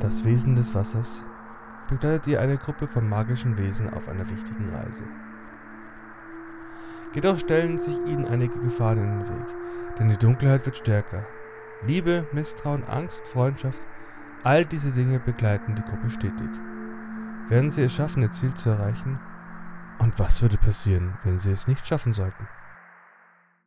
das Wesen des Wassers, begleitet ihr eine Gruppe von magischen Wesen auf einer wichtigen Reise. Jedoch stellen sich ihnen einige Gefahren in den Weg, denn die Dunkelheit wird stärker. Liebe, Misstrauen, Angst, Freundschaft, all diese Dinge begleiten die Gruppe stetig. Werden sie es schaffen, ihr Ziel zu erreichen? Und was würde passieren, wenn sie es nicht schaffen sollten?